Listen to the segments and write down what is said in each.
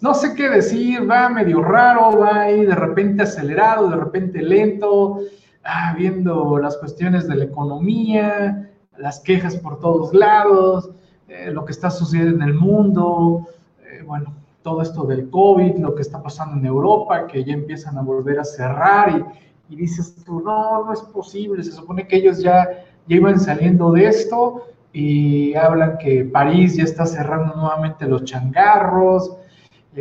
no sé qué decir, va medio raro, va ahí de repente acelerado, de repente lento, ah, viendo las cuestiones de la economía, las quejas por todos lados, eh, lo que está sucediendo en el mundo, eh, bueno, todo esto del COVID, lo que está pasando en Europa, que ya empiezan a volver a cerrar y, y dices tú, no, no es posible, se supone que ellos ya, ya iban saliendo de esto y hablan que París ya está cerrando nuevamente los changarros,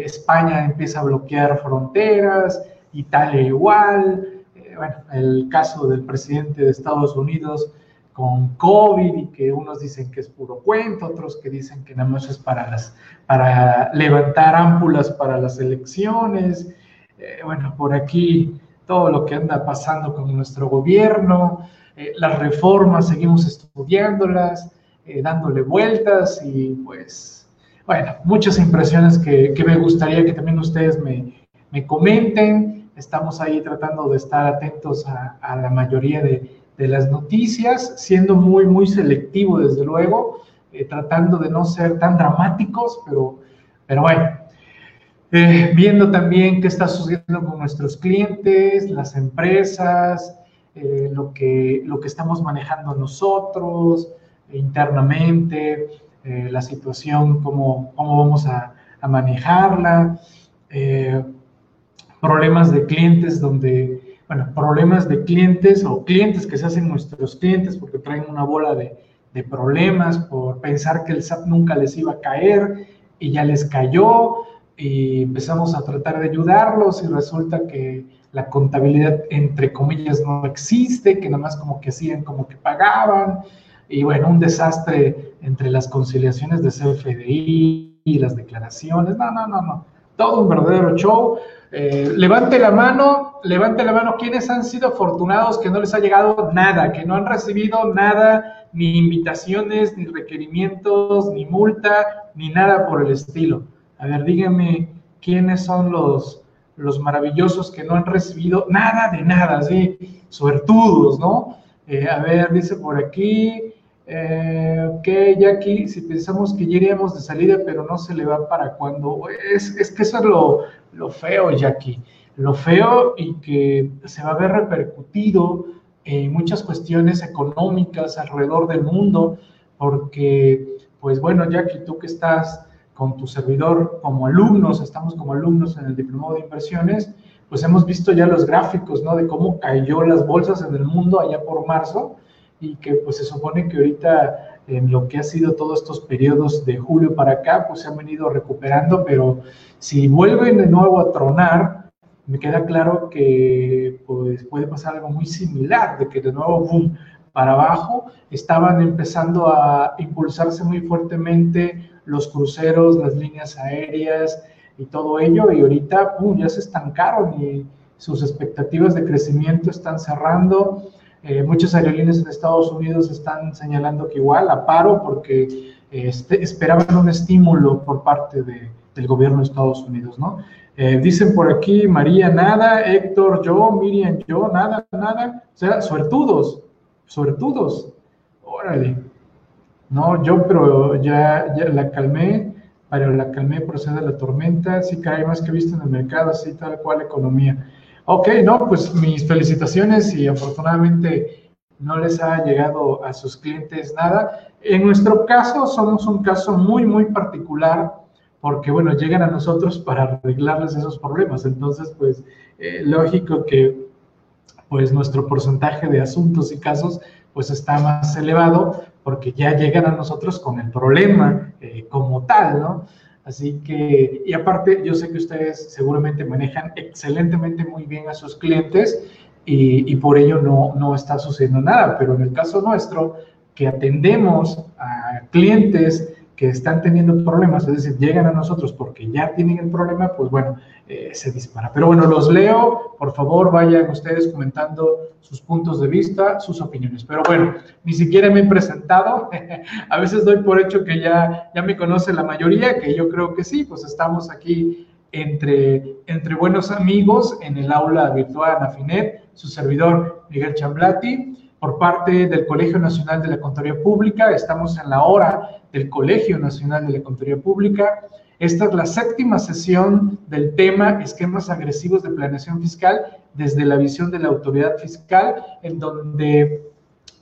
España empieza a bloquear fronteras, Italia igual, eh, bueno, el caso del presidente de Estados Unidos con COVID y que unos dicen que es puro cuento, otros que dicen que nada más es para, las, para levantar ámpulas para las elecciones. Eh, bueno, por aquí todo lo que anda pasando con nuestro gobierno, eh, las reformas seguimos estudiándolas, dándole vueltas y pues bueno, muchas impresiones que, me gustaría que también ustedes me, comenten. Estamos ahí tratando de estar atentos a, la mayoría de, las noticias, siendo muy, muy selectivo, desde luego, eh, tratando de no ser tan dramáticos, pero, pero bueno, eh, viendo también qué está sucediendo con nuestros clientes, las empresas, eh, lo, que, lo que estamos manejando nosotros internamente, eh, la situación, cómo, cómo vamos a, manejarla, eh, problemas de clientes donde, bueno, problemas de clientes o clientes que se hacen nuestros clientes porque traen una bola de, de problemas por pensar que el SAP nunca les iba a caer y ya les cayó y empezamos a tratar de ayudarlos y resulta que la contabilidad entre comillas no existe, que nada más como que hacían como que pagaban y bueno, un desastre entre las conciliaciones de CFDI y las declaraciones. No, no, no, no. Todo un verdadero show. Eh, levante la mano, levante la mano quienes han sido afortunados que no les ha llegado nada, que no han recibido nada, ni invitaciones, ni requerimientos, ni multa, ni nada por el estilo. A ver, díganme quiénes son los, los maravillosos que no han recibido nada de nada, sí, suertudos, ¿no? Eh, a ver, dice por aquí, eh, ok, Jackie, si pensamos que ya iríamos de salida, pero no se le va para cuando. Es, es que eso es lo, lo feo, Jackie. Lo feo y que se va a ver repercutido en muchas cuestiones económicas alrededor del mundo, porque, pues bueno, Jackie, tú que estás con tu servidor como alumnos, estamos como alumnos en el Diplomado de Inversiones, pues hemos visto ya los gráficos, ¿no? De cómo cayó las bolsas en el mundo allá por marzo y que pues se supone que ahorita en lo que ha sido todos estos periodos de julio para acá, pues se han venido recuperando, pero si vuelven de nuevo a tronar, me queda claro que pues, puede pasar algo muy similar, de que de nuevo, boom, para abajo, estaban empezando a impulsarse muy fuertemente los cruceros, las líneas aéreas y todo ello, y ahorita, boom, ya se estancaron y sus expectativas de crecimiento están cerrando eh, muchas aerolíneas en Estados Unidos están señalando que igual a paro porque este, esperaban un estímulo por parte del gobierno de Estados Unidos, ¿no? Eh, dicen por aquí, María, nada, Héctor, yo, Miriam, yo, nada, nada. O sea, suertudos, suertudos. Órale. No, yo, pero ya, ya la calmé, pero la calmé, procede la tormenta, sí cae más que visto en el mercado, así tal cual economía. Ok, no, pues mis felicitaciones y afortunadamente no les ha llegado a sus clientes nada. En nuestro caso somos un caso muy, muy particular porque, bueno, llegan a nosotros para arreglarles esos problemas. Entonces, pues, eh, lógico que, pues, nuestro porcentaje de asuntos y casos, pues, está más elevado porque ya llegan a nosotros con el problema eh, como tal, ¿no? Así que, y aparte, yo sé que ustedes seguramente manejan excelentemente muy bien a sus clientes y, por ello no, no está sucediendo nada, pero en el caso nuestro, que atendemos a clientes que están teniendo problemas, es decir, llegan a nosotros porque ya tienen el problema, pues bueno, eh, se dispara. Pero bueno, los leo, por favor, vayan ustedes comentando sus puntos de vista, sus opiniones. Pero bueno, ni siquiera me he presentado, a veces doy por hecho que ya, ya me conoce la mayoría, que yo creo que sí, pues estamos aquí entre, entre buenos amigos en el aula virtual Anafinet, su servidor Miguel Chamblati por parte del Colegio Nacional de la Contaduría Pública. Estamos en la hora del Colegio Nacional de la Contaduría Pública. Esta es la séptima sesión del tema esquemas agresivos de planeación fiscal desde la visión de la autoridad fiscal, en donde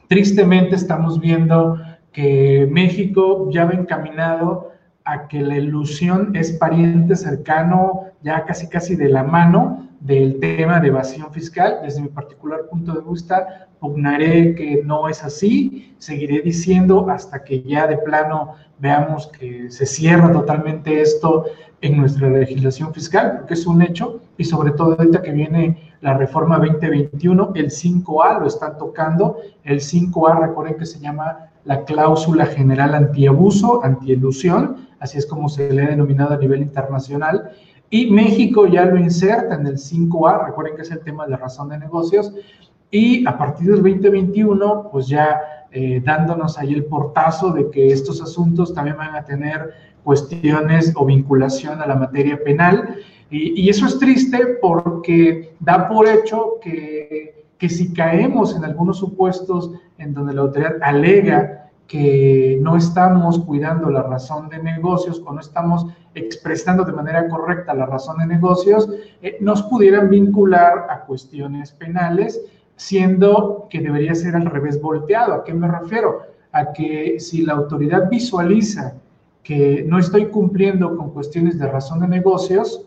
tristemente estamos viendo que México ya va encaminado a que la ilusión es pariente cercano, ya casi casi de la mano del tema de evasión fiscal. Desde mi particular punto de vista, pugnaré que no es así, seguiré diciendo hasta que ya de plano veamos que se cierra totalmente esto en nuestra legislación fiscal, porque es un hecho, y sobre todo ahorita que viene la reforma 2021, el 5A lo están tocando, el 5A recuerden que se llama la cláusula general antiabuso, antielusión, así es como se le ha denominado a nivel internacional, y México ya lo inserta en el 5A, recuerden que es el tema de razón de negocios, y a partir del 2021, pues ya eh, dándonos ahí el portazo de que estos asuntos también van a tener cuestiones o vinculación a la materia penal. Y, y eso es triste porque da por hecho que, que si caemos en algunos supuestos en donde la autoridad alega que no estamos cuidando la razón de negocios o no estamos expresando de manera correcta la razón de negocios, eh, nos pudieran vincular a cuestiones penales, siendo que debería ser al revés volteado. ¿A qué me refiero? A que si la autoridad visualiza que no estoy cumpliendo con cuestiones de razón de negocios,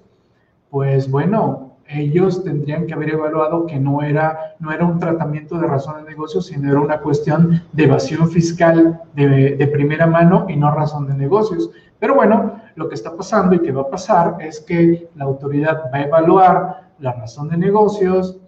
pues bueno, ellos tendrían que haber evaluado que no era, no era un tratamiento de razón de negocio, sino era una cuestión de evasión fiscal de, de, primera mano y no razón de negocios. Pero bueno, lo que está pasando y que va a pasar es que la autoridad va a evaluar la razón de negocios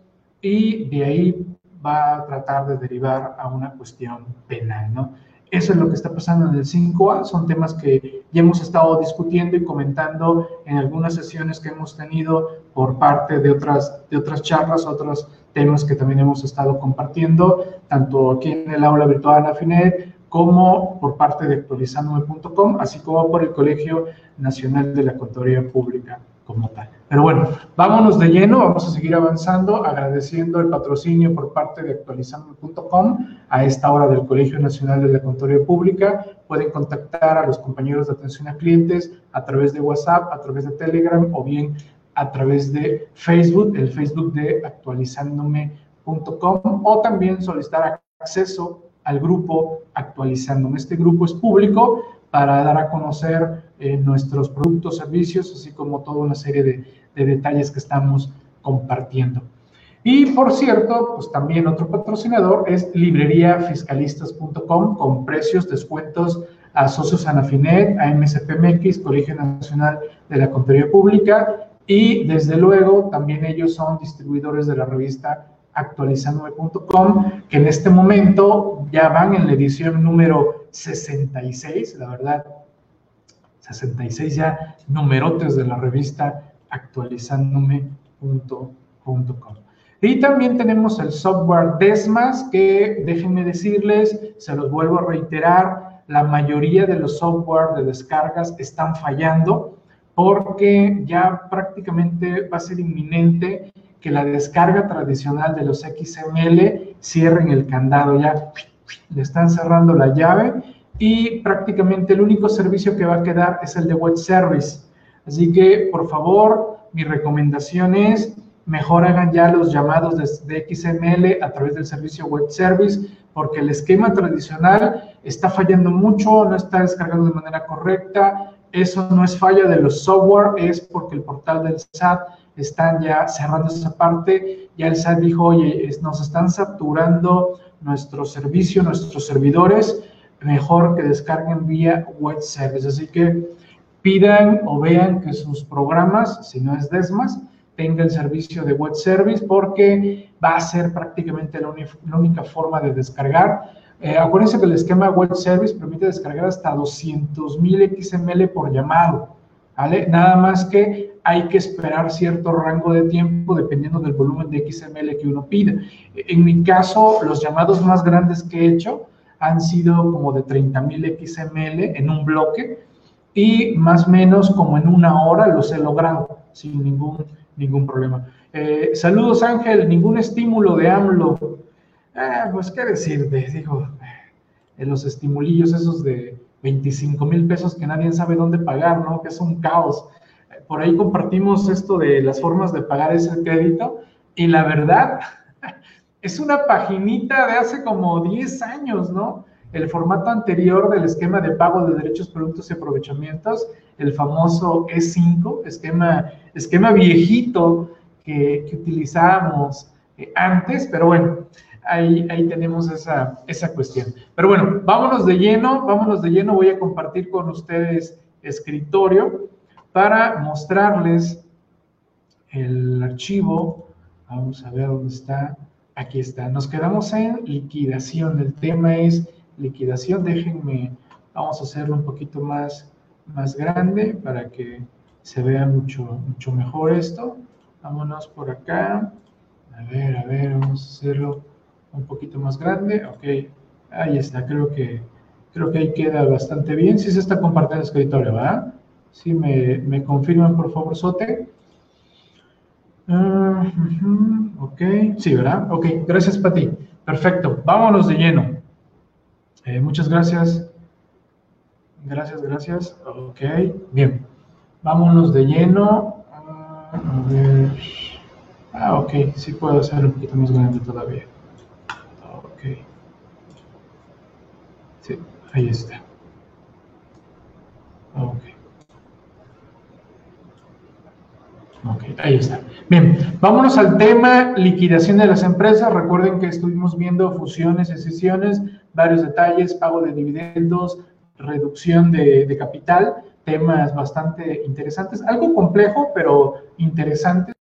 y de ahí va a tratar de derivar a una cuestión penal, ¿no? Eso es lo que está pasando en el 5A, son temas que ya hemos estado discutiendo y comentando en algunas sesiones que hemos tenido por parte de otras, de otras charlas, otros temas que también hemos estado compartiendo, tanto aquí en el aula virtual Afinet como por parte de actualizandome.com, así como por el Colegio Nacional de la Contaduría Pública como tal. Pero bueno, vámonos de lleno, vamos a seguir avanzando, agradeciendo el patrocinio por parte de actualizando.com a esta hora del Colegio Nacional de la Contaduría Pública. Pueden contactar a los compañeros de atención a clientes a través de WhatsApp, a través de Telegram o bien a través de Facebook, el Facebook de actualizándome.com o también solicitar acceso al grupo Actualizándome. Este grupo es público para dar a conocer eh, nuestros productos, servicios, así como toda una serie de, de detalles que estamos compartiendo. Y por cierto, pues también otro patrocinador es libreriafiscalistas.com con precios, descuentos a socios Anafinet, a MSPMX, Colegio Nacional de la Contaduría Pública y desde luego también ellos son distribuidores de la revista actualizandome.com, que en este momento ya van en la edición número 66, la verdad, 66 ya numerotes de la revista actualizandome.com. Y también tenemos el software Desmas, que déjenme decirles, se los vuelvo a reiterar, la mayoría de los software de descargas están fallando porque ya prácticamente va a ser inminente que la descarga tradicional de los XML cierren el candado, ya le están cerrando la llave y prácticamente el único servicio que va a quedar es el de web service. Así que, por favor, mi recomendación es mejor hagan ya los llamados de, XML a través del servicio web service, porque el esquema tradicional está fallando mucho, no está descargando de manera correcta. Eso no es falla de los software, es porque el portal del SAT están ya cerrando esa parte. Ya el SAT dijo, oye, nos están saturando nuestro servicio, nuestros servidores mejor que descarguen vía web service. Así que pidan o vean que sus programas, si no es Desmas, tengan servicio de web service porque va a ser prácticamente la, única forma de descargar. Eh, acuérdense que el esquema web service permite descargar hasta 200.000 XML por llamado. Nada más que hay que esperar cierto rango de tiempo dependiendo del volumen de XML que uno pida. En mi caso, los llamados más grandes que he hecho han sido como de 30.000 XML en un bloque y más o menos como en una hora los he logrado sin ningún, ningún problema. Eh, saludos Ángel, ningún estímulo de AMLO. Eh, pues qué decirte, digo, en los estimulillos esos de, 25 mil pesos que nadie sabe dónde pagar, ¿no? Que es un caos. Por ahí compartimos esto de las formas de pagar ese crédito y la verdad es una paginita de hace como 10 años, ¿no? El formato anterior del esquema de pago de derechos, productos y aprovechamientos, el famoso E5, esquema, esquema viejito que, utilizábamos eh, antes, pero bueno, ahí, ahí tenemos esa, esa cuestión. Pero bueno, vámonos de lleno, vámonos de lleno, voy a compartir con ustedes escritorio para mostrarles el archivo. Vamos a ver dónde está. Aquí está. Nos quedamos en liquidación. El tema es liquidación. Déjenme, vamos a hacerlo un poquito más, más grande para que se vea mucho, mucho mejor esto. Vámonos por acá. A ver, a ver, vamos a hacerlo un poquito más grande. Ok, ahí está. Creo que, creo que ahí queda bastante bien. Si se está compartiendo el escritorio, ¿verdad? Si me, me confirman, por favor, Sote. Uh, ok, sí, ¿verdad? Ok, gracias, Pati. Perfecto, vámonos de lleno. Eh, muchas gracias. Gracias, gracias. Ok, bien. Vámonos de lleno. Uh, a ver. Ah, ok, sí puedo hacer un poquito más grande todavía. Ok. Sí, ahí está. Ok. Ok, ahí está. Bien, vámonos al tema liquidación de las empresas. Recuerden que estuvimos viendo fusiones, excisiones, varios detalles, pago de dividendos, reducción de, de capital, temas bastante interesantes, algo complejo, pero interesantes